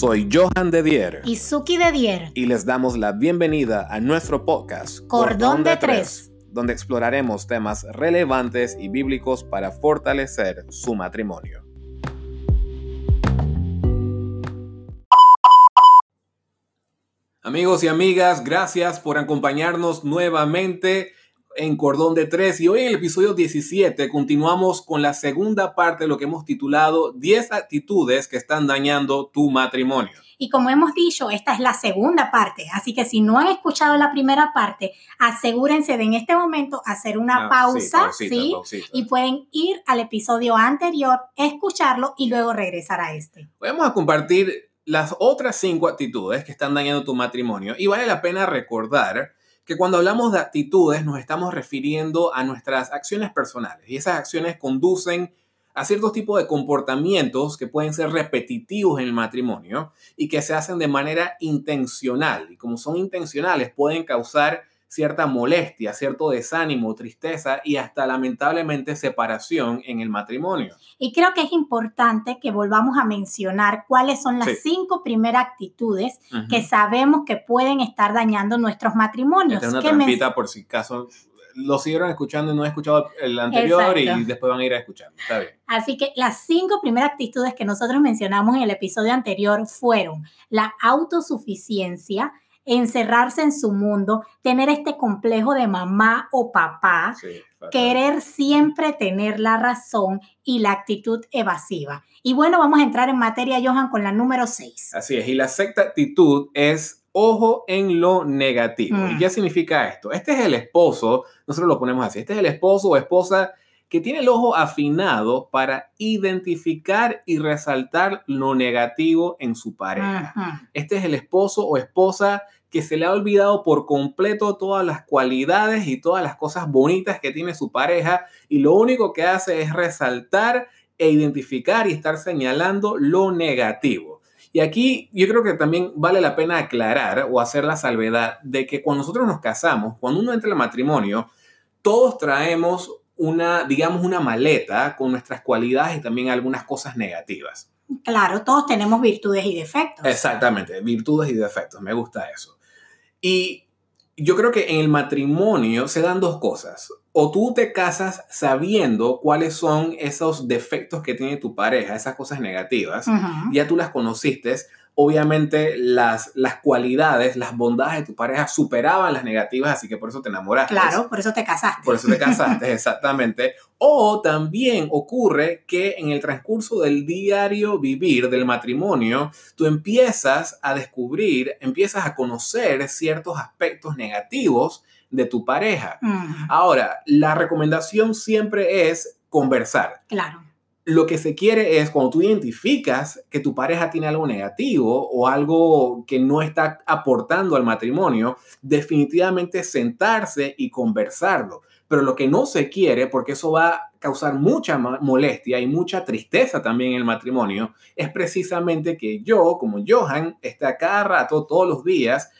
Soy Johan de Dier. Y Suki de Dier. Y les damos la bienvenida a nuestro podcast Cordón, de, Tres, donde exploraremos temas relevantes y bíblicos para fortalecer su matrimonio. Amigos y amigas, gracias por acompañarnos nuevamente en Cordón de Tres y hoy en el episodio 17 continuamos con la segunda parte de lo que hemos titulado 10 actitudes que están dañando tu matrimonio. Y como hemos dicho, esta es la segunda parte, así que si no han escuchado la primera parte, asegúrense de en este momento hacer una Ah, pausa, sí, ¿sí? pausita, pausita. Y pueden ir al episodio anterior, escucharlo y luego regresar a este. Vamos a compartir las otras cinco actitudes que están dañando tu matrimonio y vale la pena recordar que cuando hablamos de actitudes nos estamos refiriendo a nuestras acciones personales. Y esas acciones conducen a ciertos tipos de comportamientos que pueden ser repetitivos en el matrimonio y que se hacen de manera intencional. Y como son intencionales pueden causar cierta molestia, cierto desánimo, tristeza y hasta lamentablemente separación en el matrimonio. Y creo que es importante que volvamos a mencionar cuáles son las Sí. cinco primeras actitudes Ujú. que sabemos que pueden estar dañando nuestros matrimonios. Esta es una ¿Qué men- trampita por si acaso lo siguieron escuchando y no han escuchado el anterior Exacto. y después van a ir a escuchar. Está bien. Así que las cinco primeras actitudes que nosotros mencionamos en el episodio anterior fueron la autosuficiencia, encerrarse en su mundo, tener este complejo de mamá o papá, Sí, querer siempre tener la razón y la actitud evasiva. Y bueno, vamos a entrar en materia, Johan, con la número 6. Así es. Y la sexta actitud es ojo en lo negativo. Mm. ¿Y qué significa esto? Este es el esposo, nosotros lo ponemos así, este es el esposo o esposa que tiene el ojo afinado para identificar y resaltar lo negativo en su pareja. Este es el esposo o esposa que se le ha olvidado por completo todas las cualidades y todas las cosas bonitas que tiene su pareja y lo único que hace es resaltar e identificar y estar señalando lo negativo. Y aquí yo creo que también vale la pena aclarar o hacer la salvedad de que cuando nosotros nos casamos, cuando uno entra al matrimonio, todos traemos una, digamos, una maleta con nuestras cualidades y también algunas cosas negativas. Claro, todos tenemos virtudes y defectos. Exactamente, virtudes y defectos, me gusta eso. Y yo creo que en el matrimonio se dan dos cosas. O tú te casas sabiendo cuáles son esos defectos que tiene tu pareja, esas cosas negativas, Ujú. ya tú las conociste. Obviamente las, las cualidades, las bondades de tu pareja superaban las negativas, así que por eso te enamoraste. Claro, por eso te casaste. Por eso te casaste, exactamente. O también ocurre que en el transcurso del diario vivir del matrimonio, tú empiezas a descubrir, empiezas a conocer ciertos aspectos negativos de tu pareja. Ujú. Ahora, la recomendación siempre es conversar. Claro. Lo que se quiere es cuando tú identificas que tu pareja tiene algo negativo o algo que no está aportando al matrimonio, definitivamente sentarse y conversarlo. Pero lo que no se quiere, porque eso va a causar mucha molestia y mucha tristeza también en el matrimonio, es precisamente que yo, como Johan, esté a cada rato, todos los días,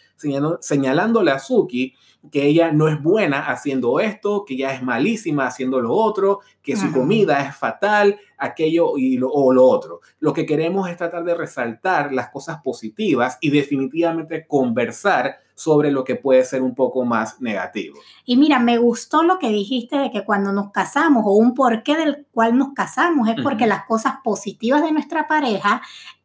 señalándole a Suki que ella no es buena haciendo esto, que ella es malísima haciendo lo otro, que su comida es fatal, aquello y lo, o lo otro. Lo que queremos es tratar de resaltar las cosas positivas y definitivamente conversar sobre lo que puede ser un poco más negativo. Y mira, me gustó lo que dijiste de que cuando nos casamos o un porqué del cual nos casamos es porque las cosas positivas de nuestra pareja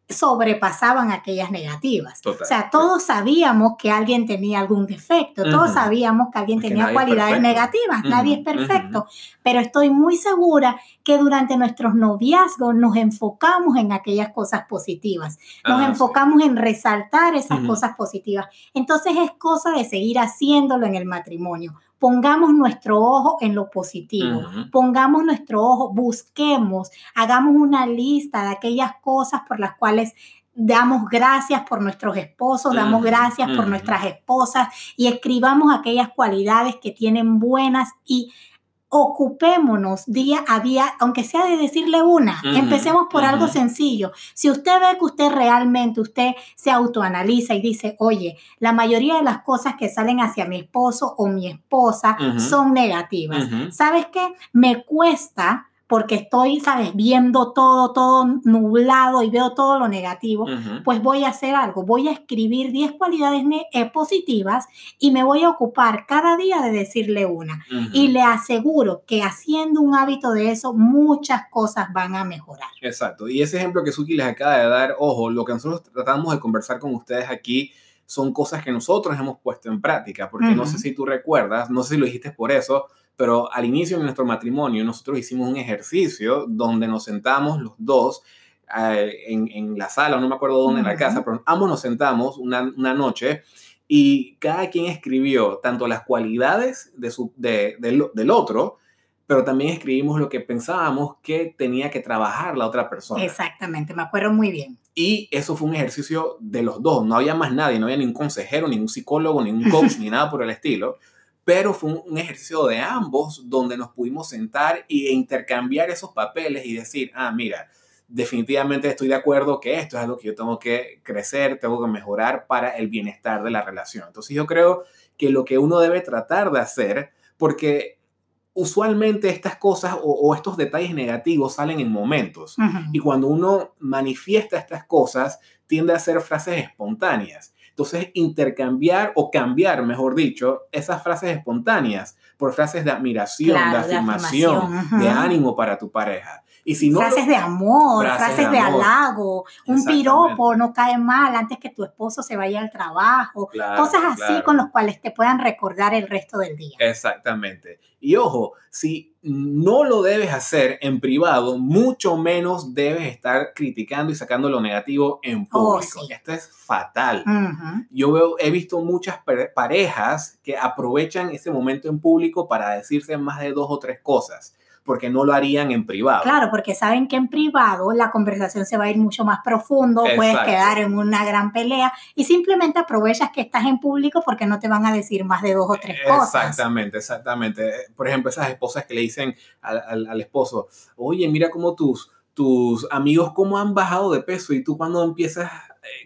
sobrepasaban aquellas negativas. Total, o sea, sí. todos sabíamos que alguien tenía algún defecto, todos Ujú. sabíamos que alguien Es que tenía es cualidades negativas, Ujú, nadie es perfecto, pero estoy muy segura que durante nuestros noviazgos nos enfocamos en aquellas cosas positivas, nos Ah, sí. enfocamos en resaltar esas cosas positivas. Entonces es cosa de seguir haciéndolo en el matrimonio. Pongamos nuestro ojo en lo positivo, pongamos nuestro ojo, busquemos, hagamos una lista de aquellas cosas por las cuales damos gracias por nuestros esposos, damos gracias por nuestras esposas y escribamos aquellas cualidades que tienen buenas y ocupémonos día a día, aunque sea de decirle una. Empecemos por algo sencillo. Si usted ve que usted realmente, usted se autoanaliza y dice, oye, la mayoría de las cosas que salen hacia mi esposo o mi esposa son negativas. ¿Sabes qué? Me cuesta porque estoy, sabes, viendo todo, todo nublado y veo todo lo negativo, Ujú. pues voy a hacer algo, voy a escribir 10 cualidades eh, positivas y me voy a ocupar cada día de decirle una. Y le aseguro que haciendo un hábito de eso, muchas cosas van a mejorar. Exacto. Y ese ejemplo que Suki les acaba de dar, ojo, lo que nosotros tratamos de conversar con ustedes aquí son cosas que nosotros hemos puesto en práctica, porque no sé si tú recuerdas, no sé si lo dijiste por eso, pero al inicio de nuestro matrimonio nosotros hicimos un ejercicio donde nos sentamos los dos eh, en, en la sala, no me acuerdo dónde en la casa, pero ambos nos sentamos una, una noche y cada quien escribió tanto las cualidades de su, de- del- del otro, pero también escribimos lo que pensábamos que tenía que trabajar la otra persona. Exactamente, me acuerdo muy bien. Y eso fue un ejercicio de los dos. No había más nadie, no había ningún consejero, ningún psicólogo, ningún coach, ni nada por el estilo. Pero fue un, ejercicio de ambos donde nos pudimos sentar e intercambiar esos papeles y decir, ah, mira, definitivamente estoy de acuerdo que esto es algo que yo tengo que crecer, tengo que mejorar para el bienestar de la relación. Entonces yo creo que lo que uno debe tratar de hacer, porque usualmente estas cosas o, o estos detalles negativos salen en momentos. Y cuando uno manifiesta estas cosas, tiende a ser frases espontáneas. Entonces, intercambiar o cambiar, mejor dicho, esas frases espontáneas por frases de admiración, Claro, de de afirmación, afirmación, de ánimo para tu pareja. Y si no, lo- frases de amor, frases frases, de de, amor. halago, un piropo no cae mal antes que tu esposo se vaya al trabajo, Claro, cosas así claro. con los cuales te puedan recordar el resto del día. Exactamente. Y ojo, si no lo debes hacer en privado, mucho menos debes estar criticando y sacando lo negativo en Oh, público. sí. Esto es fatal. Ujú. Yo veo, he visto muchas pare- parejas que aprovechan ese momento en público para decirse más de dos o tres cosas, porque no lo harían en privado. Claro, porque saben que en privado la conversación se va a ir mucho más profundo, puedes quedar en una gran pelea y simplemente aprovechas que estás en público porque no te van a decir más de dos o tres cosas. Exactamente, exactamente. Por ejemplo, esas esposas que le dicen al, al- al esposo, oye, mira cómo tus, tus amigos cómo han bajado de peso y tú cuando empiezas,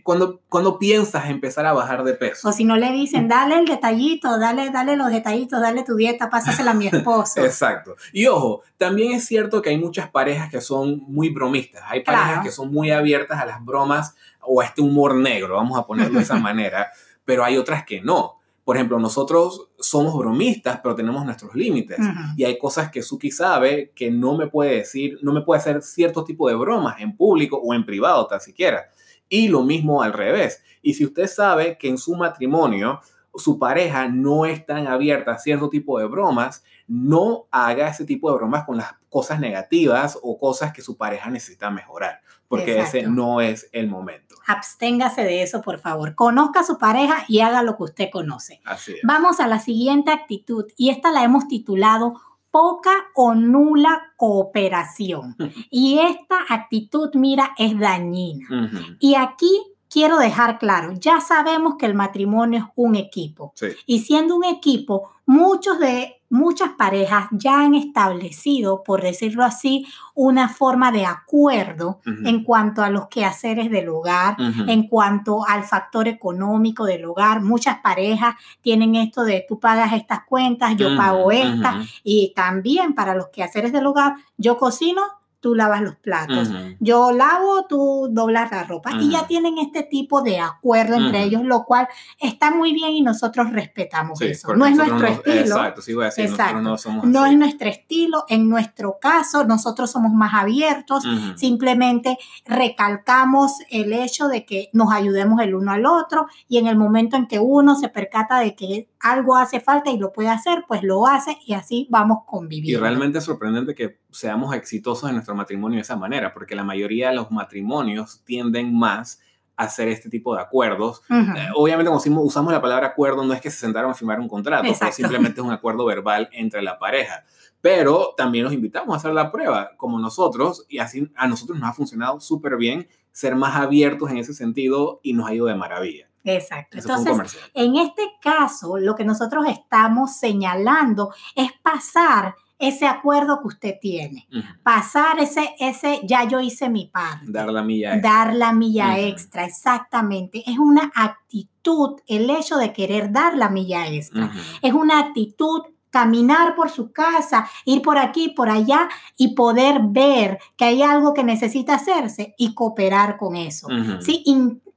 cuando, cuando piensas empezar a bajar de peso. O si no le dicen, dale el detallito, dale, dale los detallitos, dale tu dieta, pásasela a mi esposo. Exacto. Y ojo, también es cierto que hay muchas parejas que son muy bromistas. Hay parejas Claro. que son muy abiertas a las bromas o a este humor negro, vamos a ponerlo de esa manera, pero hay otras que no. Por ejemplo, nosotros somos bromistas, pero tenemos nuestros límites. Y hay cosas que Suki sabe que no me puede decir, no me puede hacer cierto tipo de bromas en público o en privado, tan siquiera. Y lo mismo al revés. Y si usted sabe que en su matrimonio su pareja no es tan abierta a cierto tipo de bromas, no haga ese tipo de bromas con las cosas negativas o cosas que su pareja necesita mejorar, porque ese no es el momento. Absténgase de eso, por favor. Conozca a su pareja y haga lo que usted conoce. Así es. Vamos a la siguiente actitud y esta la hemos titulado poca o nula cooperación. Y esta actitud, mira, es dañina. Y aquí quiero dejar claro, ya sabemos que el matrimonio es un equipo. Sí. Y siendo un equipo, muchos de muchas parejas ya han establecido, por decirlo así, una forma de acuerdo en cuanto a los quehaceres del hogar, en cuanto al factor económico del hogar. Muchas parejas tienen esto de tú pagas estas cuentas, yo pago estas, y también para los quehaceres del hogar, yo cocino, tú lavas los platos. Yo lavo, tú doblas la ropa. Y ya tienen este tipo de acuerdo entre ellos, lo cual está muy bien y nosotros respetamos Sí, eso. No es nuestro no- estilo. Exacto, sí voy a decir, Exacto. no somos No así. es nuestro estilo. En nuestro caso, nosotros somos más abiertos. Simplemente recalcamos el hecho de que nos ayudemos el uno al otro y en el momento en que uno se percata de que algo hace falta y lo puede hacer, pues lo hace y así vamos Y conviviendo. realmente es sorprendente que seamos exitosos en nuestro matrimonio de esa manera, porque la mayoría de los matrimonios tienden más a hacer este tipo de acuerdos. Ujú. Eh, obviamente, cuando usamos- la palabra acuerdo, no es que se sentaron a firmar un contrato, pero Exacto. simplemente es un acuerdo verbal entre la pareja. Pero también los invitamos a hacer la prueba, como nosotros, y así a nosotros nos ha funcionado súper bien ser más abiertos en ese sentido y nos ha ido de maravilla. Exacto. Eso Entonces. En este caso, lo que nosotros estamos señalando es pasar ese acuerdo que usted tiene, pasar ese, ese, ya yo hice mi parte, Dar la milla. extra. dar la milla extra, exactamente. Es una actitud, el hecho de querer dar la milla extra. Es una actitud caminar por su casa, ir por aquí, por allá y poder ver que hay algo que necesita hacerse y cooperar con eso. ¿sí?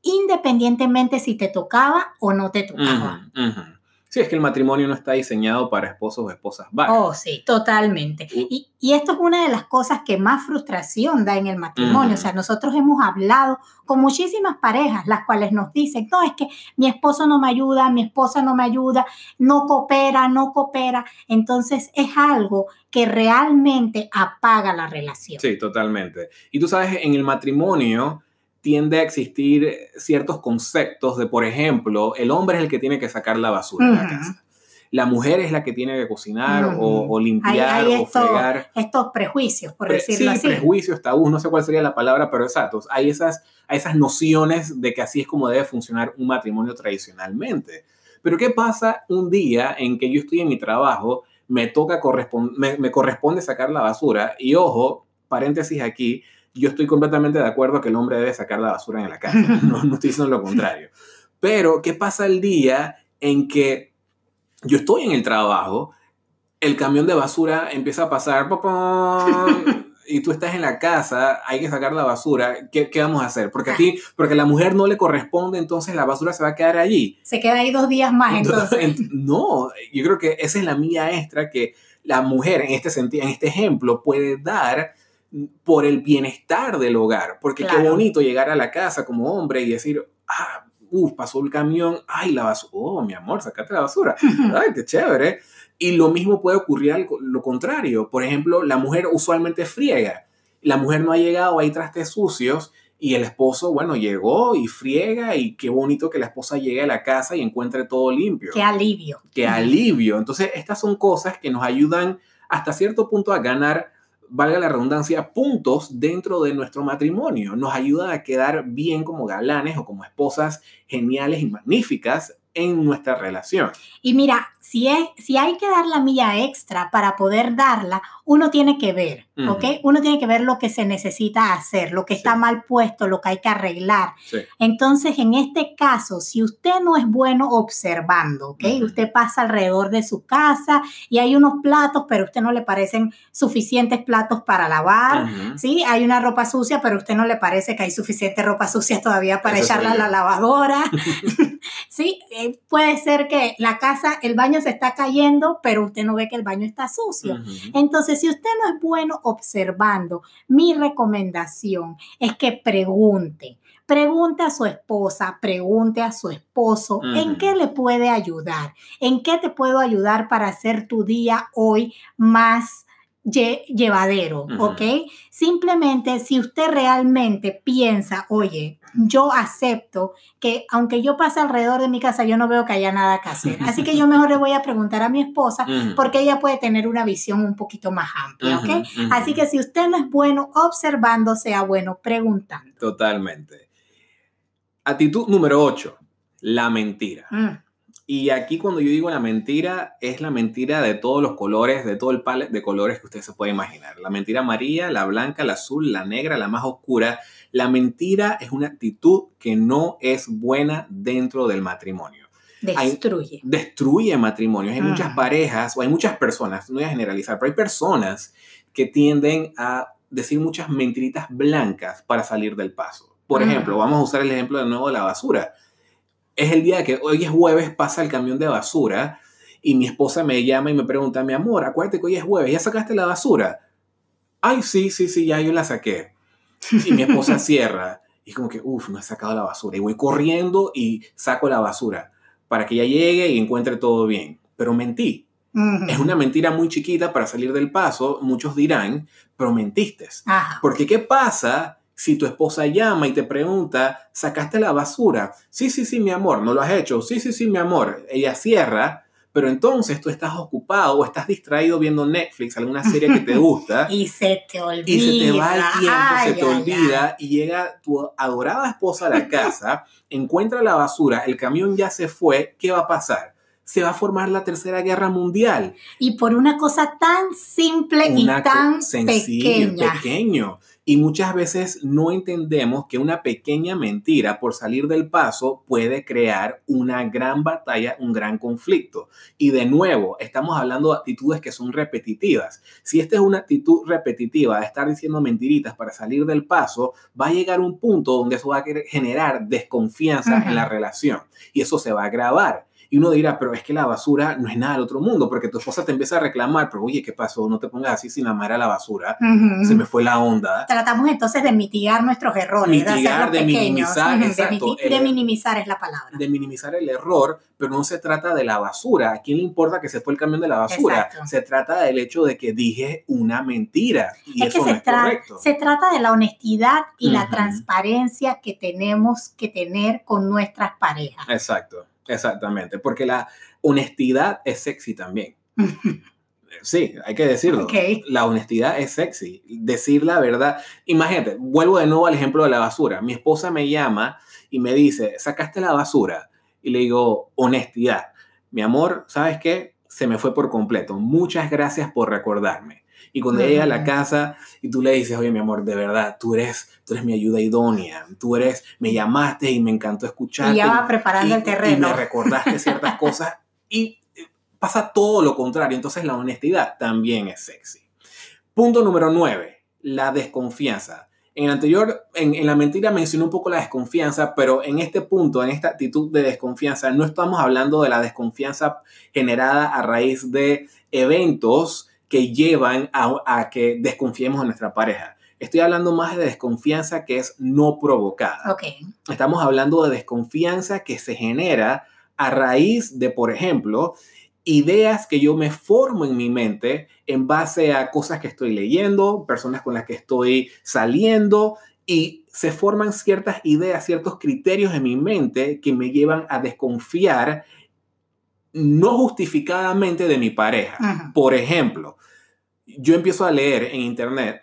Independientemente si te tocaba o no te tocaba. Sí, es que el matrimonio no está diseñado para esposos o esposas. Oh, sí, totalmente. Y, y, esto es una de las cosas que más frustración da en el matrimonio. O sea, nosotros hemos hablado con muchísimas parejas, las cuales nos dicen, no, es que mi esposo no me ayuda, mi esposa no me ayuda, no coopera, no coopera. Entonces es algo que realmente apaga la relación. Sí, totalmente. Y tú sabes, en el matrimonio tiende a existir ciertos conceptos de, por ejemplo, el hombre es el que tiene que sacar la basura de la casa. La mujer es la que tiene que cocinar o, limpiar o fregar. Estos prejuicios, por decirlo sí, así. prejuicios, tabús, no sé cuál sería la palabra, pero exacto. Hay esas, hay esas nociones de que así es como debe funcionar un matrimonio tradicionalmente. Pero ¿qué pasa un día en que yo estoy en mi trabajo, me toca me, me corresponde sacar la basura y ojo, paréntesis aquí, yo estoy completamente de acuerdo que el hombre debe sacar la basura en la casa, no, no estoy diciendo lo contrario. Pero, ¿qué pasa el día en que yo estoy en el trabajo, el camión de basura empieza a pasar, y tú estás en la casa, hay que sacar la basura, ¿qué, qué vamos a hacer? Porque a ti, porque a la mujer no le corresponde, entonces la basura se va a quedar allí. Se queda ahí dos días más, entonces. No, yo creo que esa es la mía extra que la mujer en este sentido, en este ejemplo, puede dar por el bienestar del hogar. Porque qué bonito llegar a la casa como hombre y decir, ah, uff, pasó el camión, ay, la basura, oh, mi amor, sacate la basura, ay, qué chévere. Y lo mismo puede ocurrir al, lo contrario. Por ejemplo, la mujer usualmente friega. La mujer no ha llegado, hay trastes sucios y el esposo, bueno, llegó y friega y qué bonito que la esposa llegue a la casa y encuentre todo limpio. Qué alivio. Qué alivio. Entonces, estas son cosas que nos ayudan hasta cierto punto a ganar valga la redundancia, puntos dentro de nuestro matrimonio. Nos ayuda a quedar bien como galanes o como esposas geniales y magníficas en nuestra relación. Y mira, si, es, si hay que dar la milla extra para poder darla, uno tiene que ver, ¿ok? Uno tiene que ver lo que se necesita hacer, lo que está mal puesto, lo que hay que arreglar. Entonces, en este caso, si usted no es bueno observando, ¿ok? Usted pasa alrededor de su casa y hay unos platos, pero a usted no le parecen suficientes platos para lavar, ¿sí? Hay una ropa sucia, pero a usted no le parece que hay suficiente ropa sucia todavía para echarla a la lavadora, ¿sí? Eh, puede ser que la casa, el baño se está cayendo, pero usted no ve que el baño está sucio. Entonces, si usted no es bueno observando, mi recomendación es que pregunte. Pregunte a su esposa, pregunte a su esposo en qué le puede ayudar, en qué te puedo ayudar para hacer tu día hoy más llevadero, ¿ok? Simplemente si usted realmente piensa, oye, yo acepto que aunque yo pase alrededor de mi casa, yo no veo que haya nada que hacer. Así que yo mejor le voy a preguntar a mi esposa porque ella puede tener una visión un poquito más amplia, ¿ok? Así que si usted no es bueno observando, sea bueno preguntando. Totalmente. Actitud número 8, la mentira. Y aquí cuando yo digo la mentira, es la mentira de todos los colores, de todo el palet de colores que usted se puede imaginar. La mentira amarilla, la blanca, la azul, la negra, la más oscura. La mentira es una actitud que no es buena dentro del matrimonio. Destruye. destruye matrimonios. Hay muchas parejas, o hay muchas personas, no voy a generalizar, pero hay personas que tienden a decir muchas mentiritas blancas para salir del paso. Por ejemplo, vamos a usar el ejemplo de nuevo de la basura es el día que hoy es jueves, pasa el camión de basura y mi esposa me llama y me pregunta, mi amor, acuérdate que hoy es jueves, ¿ya sacaste la basura? Ay, sí, sí, sí, ya yo la saqué. Y mi esposa cierra y como que, uff, no he sacado la basura. Y voy corriendo y saco la basura para que ella llegue y encuentre todo bien. Pero mentí. Es una mentira muy chiquita para salir del paso, muchos dirán, pero mentiste. Porque ¿qué pasa si tu esposa llama y te pregunta, ¿sacaste la basura? Sí, sí, sí, mi amor, ¿no lo has hecho? Sí, sí, sí, mi amor. Ella cierra, pero entonces tú estás ocupado o estás distraído viendo Netflix, alguna serie que te gusta. y se te olvida. Y se te va el tiempo, se te olvida y llega tu adorada esposa a la casa, encuentra la basura, el camión ya se fue, ¿qué va a pasar? se va a formar la tercera guerra mundial. Y por una cosa tan simple y tan pequeña. pequeño. Y muchas veces no entendemos que una pequeña mentira por salir del paso puede crear una gran batalla, un gran conflicto. Y de nuevo, estamos hablando de actitudes que son repetitivas. Si esta es una actitud repetitiva de estar diciendo mentiritas para salir del paso, va a llegar un punto donde eso va a generar desconfianza en la relación y eso se va a agravar. Y uno dirá, pero es que la basura no es nada del otro mundo, porque tu esposa te empieza a reclamar, pero oye, ¿qué pasó? No te pongas así sin amar a la basura. Se me fue la onda. Tratamos entonces de mitigar nuestros errores, mitigar, de, minimizar, de, minimizar es la palabra. De minimizar el error, pero no se trata de la basura. ¿A quién le importa que se fue el camión de la basura? Se trata del hecho de que dije una mentira. Y eso que se, correcto. se trata de la honestidad y la transparencia que tenemos que tener con nuestras parejas. Exacto. Exactamente, porque la honestidad es sexy también. Sí, hay que decirlo. La honestidad es sexy. Decir la verdad. Imagínate, vuelvo de nuevo al ejemplo de la basura. Mi esposa me llama y me dice, sacaste la basura. Y le digo, honestidad. Mi amor, ¿sabes qué? Se me fue por completo. Muchas gracias por recordarme. Y cuando llega a la casa y tú le dices, oye, mi amor, de verdad, tú eres, tú eres mi ayuda idónea, tú eres, me llamaste y me encantó escucharte. Y ya va preparando el terreno. Y me recordaste ciertas cosas y eh, pasa todo lo contrario. Entonces la honestidad también es sexy. Punto número nueve, la desconfianza. En el anterior, en, en, la mentira mencioné un poco la desconfianza, pero en este punto, en esta actitud de desconfianza, no estamos hablando de la desconfianza generada a raíz de eventos que llevan a, que desconfiemos en nuestra pareja. Estoy hablando más de desconfianza que es no provocada. Okay. Estamos hablando de desconfianza que se genera a raíz de, por ejemplo, ideas que yo me formo en mi mente en base a cosas que estoy leyendo, personas con las que estoy saliendo y se forman ciertas ideas, ciertos criterios en mi mente que me llevan a desconfiar no justificadamente de mi pareja. Por ejemplo, yo empiezo a leer en internet,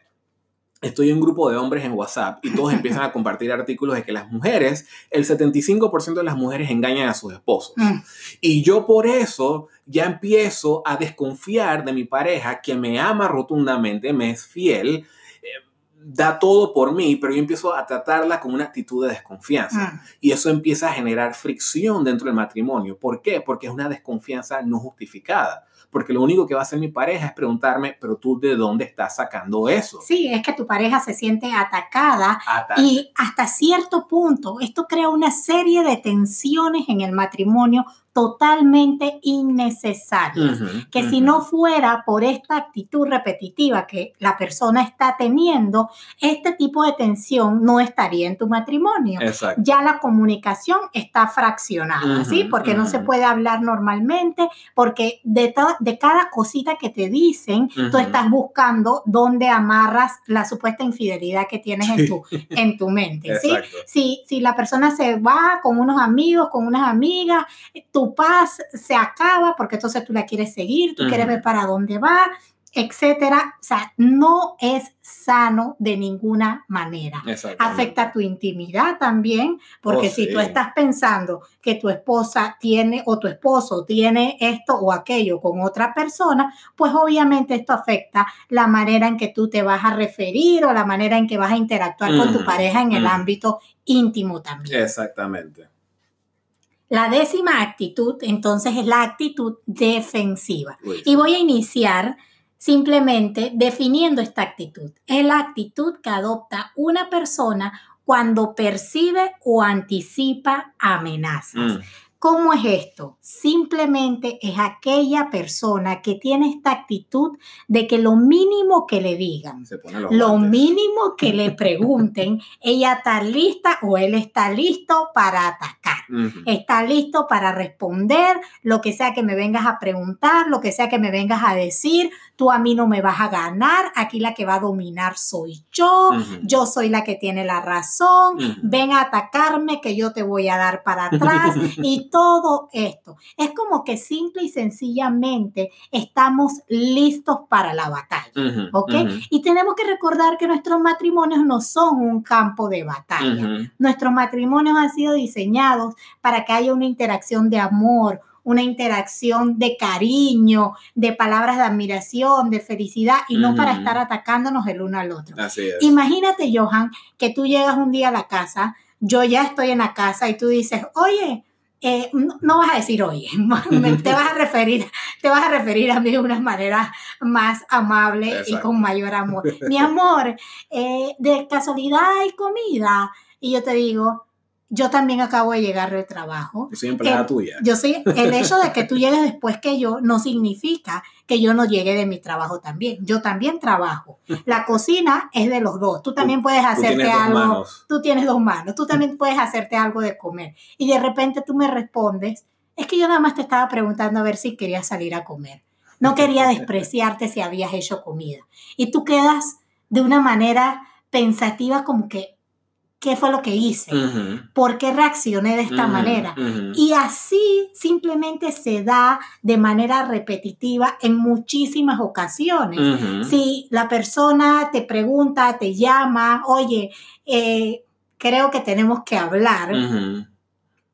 estoy en un grupo de hombres en WhatsApp y todos empiezan a compartir artículos de que las mujeres, el 75% de las mujeres engañan a sus esposos. Mm. Y yo por eso ya empiezo a desconfiar de mi pareja que me ama rotundamente, me es fiel, eh, da todo por mí, pero yo empiezo a tratarla con una actitud de desconfianza. Mm. Y eso empieza a generar fricción dentro del matrimonio. ¿Por qué? Porque es una desconfianza no justificada porque lo único que va a hacer mi pareja es preguntarme, pero tú de dónde estás sacando eso. Sí, es que tu pareja se siente atacada y hasta cierto punto esto crea una serie de tensiones en el matrimonio totalmente innecesarias, que si no fuera por esta actitud repetitiva que la persona está teniendo, este tipo de tensión no estaría en tu matrimonio. Ya la comunicación está fraccionada, ¿sí? Porque no se puede hablar normalmente, porque de, de cada cosita que te dicen, tú estás buscando dónde amarras la supuesta infidelidad que tienes en tu, en tu mente, ¿sí? Si, si la persona se va con unos amigos, con unas amigas, tu paz se acaba porque entonces tú la quieres seguir, tú quieres ver para dónde va, etcétera. O sea, no es sano de ninguna manera. Afecta tu intimidad también, porque oh, si tú estás pensando que tu esposa tiene o tu esposo tiene esto o aquello con otra persona, pues obviamente esto afecta la manera en que tú te vas a referir o la manera en que vas a interactuar con tu pareja en el ámbito íntimo también. Exactamente. La décima actitud, entonces, es la actitud defensiva. Y voy a iniciar simplemente definiendo esta actitud. Es la actitud que adopta una persona cuando percibe o anticipa amenazas. Mm. ¿Cómo es esto? Simplemente es aquella persona que tiene esta actitud de que lo mínimo que le digan, lo mínimo que le pregunten, ella está lista o él está listo para atacar. Está listo para responder lo que sea que me vengas a preguntar, lo que sea que me vengas a decir. Tú a mí no me vas a ganar. Aquí la que va a dominar soy yo. Yo soy la que tiene la razón. Ven a atacarme que yo te voy a dar para atrás. y todo esto. Es como que simple y sencillamente estamos listos para la batalla, ¿ok? Y tenemos que recordar que nuestros matrimonios no son un campo de batalla. Nuestros matrimonios han sido diseñados para que haya una interacción de amor, una interacción de cariño, de palabras de admiración, de felicidad y no para estar atacándonos el uno al otro. Así es. Imagínate, Johan, que tú llegas un día a la casa, yo ya estoy en la casa y tú dices, oye, eh, no, vas a decir oye, te vas a referir, te vas a referir a mí de una manera más amable y con mayor amor. Mi amor, eh, de casualidad hay comida. Y yo te digo, yo también acabo de llegar del trabajo. Yo soy empleada tuya. Yo soy, el hecho de que tú llegues después que yo no significa que yo no llegue de mi trabajo también. Yo también trabajo. La cocina es de los dos. Tú también puedes hacerte algo. Tú tienes dos manos. Tú también puedes hacerte algo de comer. Y de repente tú me respondes, es que yo nada más te estaba preguntando a ver si querías salir a comer. No quería despreciarte si habías hecho comida. Y tú quedas de una manera pensativa como que qué fue lo que hice, por qué reaccioné de esta manera. Y así simplemente se da de manera repetitiva en muchísimas ocasiones. Si la persona te pregunta, te llama, oye, eh, creo que tenemos que hablar.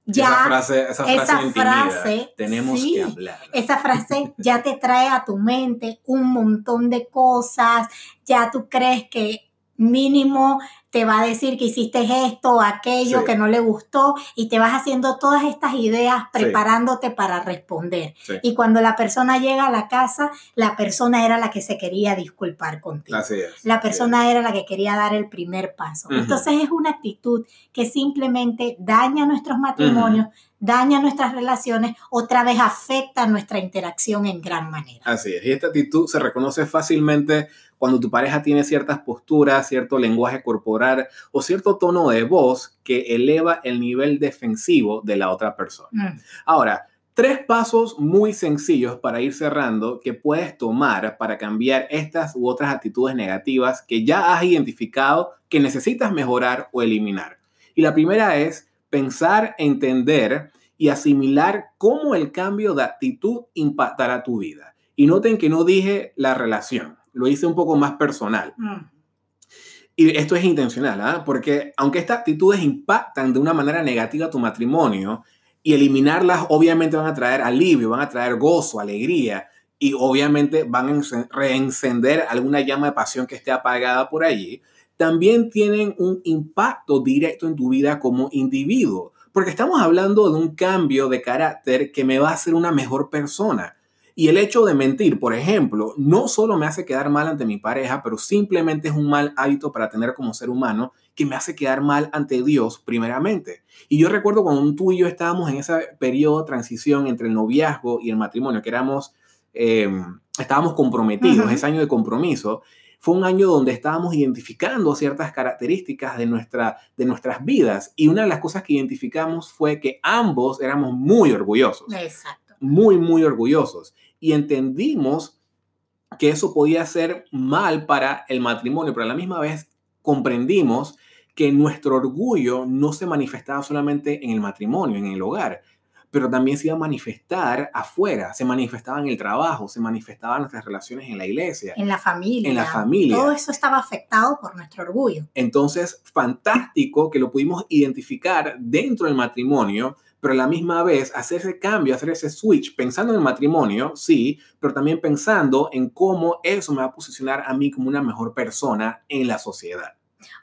Ya, esa frase, esa frase, tenemos que hablar. Esa frase ya te trae a tu mente un montón de cosas, ya tú crees que mínimo te va a decir que hiciste esto o aquello que no le gustó y te vas haciendo todas estas ideas preparándote para responder. Y cuando la persona llega a la casa, la persona era la que se quería disculpar contigo. La persona era la que quería dar el primer paso. Entonces es una actitud que simplemente daña nuestros matrimonios, daña nuestras relaciones, otra vez afecta nuestra interacción en gran manera. Así es, y esta actitud se reconoce fácilmente cuando tu pareja tiene ciertas posturas, cierto lenguaje corporal o cierto tono de voz que eleva el nivel defensivo de la otra persona. Mm. Ahora, tres pasos muy sencillos para ir cerrando que puedes tomar para cambiar estas u otras actitudes negativas que ya has identificado que necesitas mejorar o eliminar. Y la primera es pensar, entender y asimilar cómo el cambio de actitud impactará tu vida. Y noten que no dije la relación, lo hice un poco más personal. Mm. Y esto es intencional, ¿ah? porque aunque estas actitudes impactan de una manera negativa a tu matrimonio, y eliminarlas obviamente van a traer alivio, van a traer gozo, alegría, y obviamente van a reencender alguna llama de pasión que esté apagada por allí, también tienen un impacto directo en tu vida como individuo, porque estamos hablando de un cambio de carácter que me va a hacer una mejor persona. Y el hecho de mentir, por ejemplo, no solo me hace quedar mal ante mi pareja, pero simplemente es un mal hábito para tener como ser humano que me hace quedar mal ante Dios primeramente. Y yo recuerdo cuando tú y yo estábamos en ese periodo de transición entre el noviazgo y el matrimonio, que éramos, eh, estábamos comprometidos, ese año de compromiso, fue un año donde estábamos identificando ciertas características de, nuestra, de nuestras vidas. Y una de las cosas que identificamos fue que ambos éramos muy orgullosos. Exacto. Muy, muy orgullosos y entendimos que eso podía ser mal para el matrimonio, pero a la misma vez comprendimos que nuestro orgullo no se manifestaba solamente en el matrimonio, en el hogar, pero también se iba a manifestar afuera, se manifestaba en el trabajo, se manifestaba en nuestras relaciones en la iglesia. En la familia. En la familia. Todo eso estaba afectado por nuestro orgullo. Entonces, fantástico que lo pudimos identificar dentro del matrimonio pero a la misma vez hacer ese cambio, hacer ese switch, pensando en el matrimonio, sí, pero también pensando en cómo eso me va a posicionar a mí como una mejor persona en la sociedad.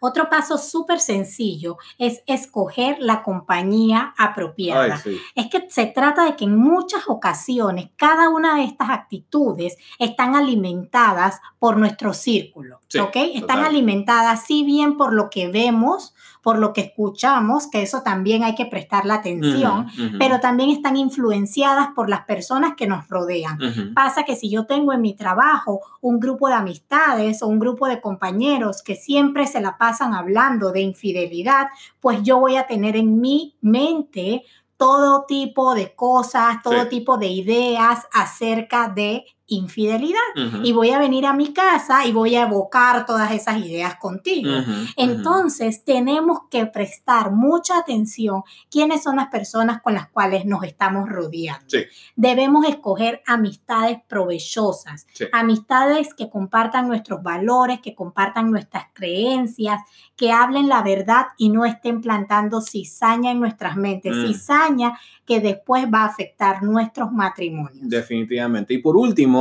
Otro paso súper sencillo es escoger la compañía apropiada. Es que se trata de que en muchas ocasiones cada una de estas actitudes están alimentadas por nuestro círculo, ¿ok? Están alimentadas sí bien por lo que vemos, por lo que escuchamos, que eso también hay que prestar la atención, pero también están influenciadas por las personas que nos rodean. Pasa que si yo tengo en mi trabajo un grupo de amistades o un grupo de compañeros que siempre se la pasan hablando de infidelidad, pues yo voy a tener en mi mente todo tipo de cosas, todo tipo de ideas acerca de infidelidad. Y voy a venir a mi casa y voy a evocar todas esas ideas contigo. Entonces, tenemos que prestar mucha atención quiénes son las personas con las cuales nos estamos rodeando. Debemos escoger amistades provechosas, amistades que compartan nuestros valores, que compartan nuestras creencias, que hablen la verdad y no estén plantando cizaña en nuestras mentes, mm. cizaña que después va a afectar nuestros matrimonios. Definitivamente. Y por último,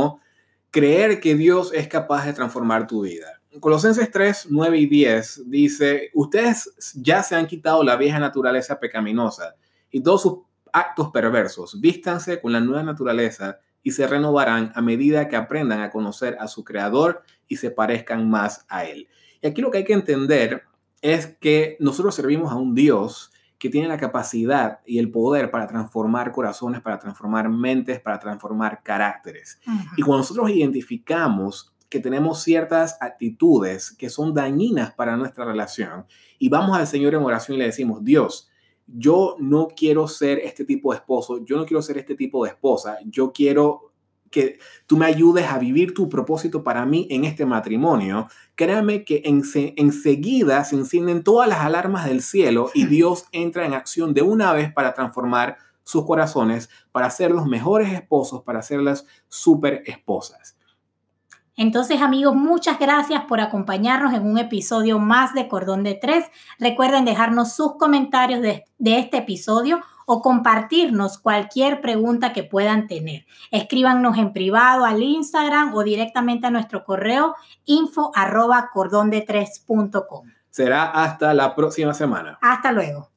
creer que Dios es capaz de transformar tu vida. Colosenses 3, 9 y 10 dice, ustedes ya se han quitado la vieja naturaleza pecaminosa y todos sus actos perversos, vístanse con la nueva naturaleza y se renovarán a medida que aprendan a conocer a su creador y se parezcan más a él. Y aquí lo que hay que entender es que nosotros servimos a un Dios que tiene la capacidad y el poder para transformar corazones, para transformar mentes, para transformar caracteres. Y cuando nosotros identificamos que tenemos ciertas actitudes que son dañinas para nuestra relación y vamos al Señor en oración y le decimos, Dios, yo no quiero ser este tipo de esposo, yo no quiero ser este tipo de esposa, yo quiero que tú me ayudes a vivir tu propósito para mí en este matrimonio, créame que enseguida se encienden todas las alarmas del cielo y Dios entra en acción de una vez para transformar sus corazones, para ser los mejores esposos, para ser las super esposas. Entonces amigos, muchas gracias por acompañarnos en un episodio más de Cordón de Tres. Recuerden dejarnos sus comentarios de, de este episodio o compartirnos cualquier pregunta que puedan tener. Escríbanos en privado al Instagram o directamente a nuestro correo info arroba cordón de tres Será hasta la próxima semana. Hasta luego.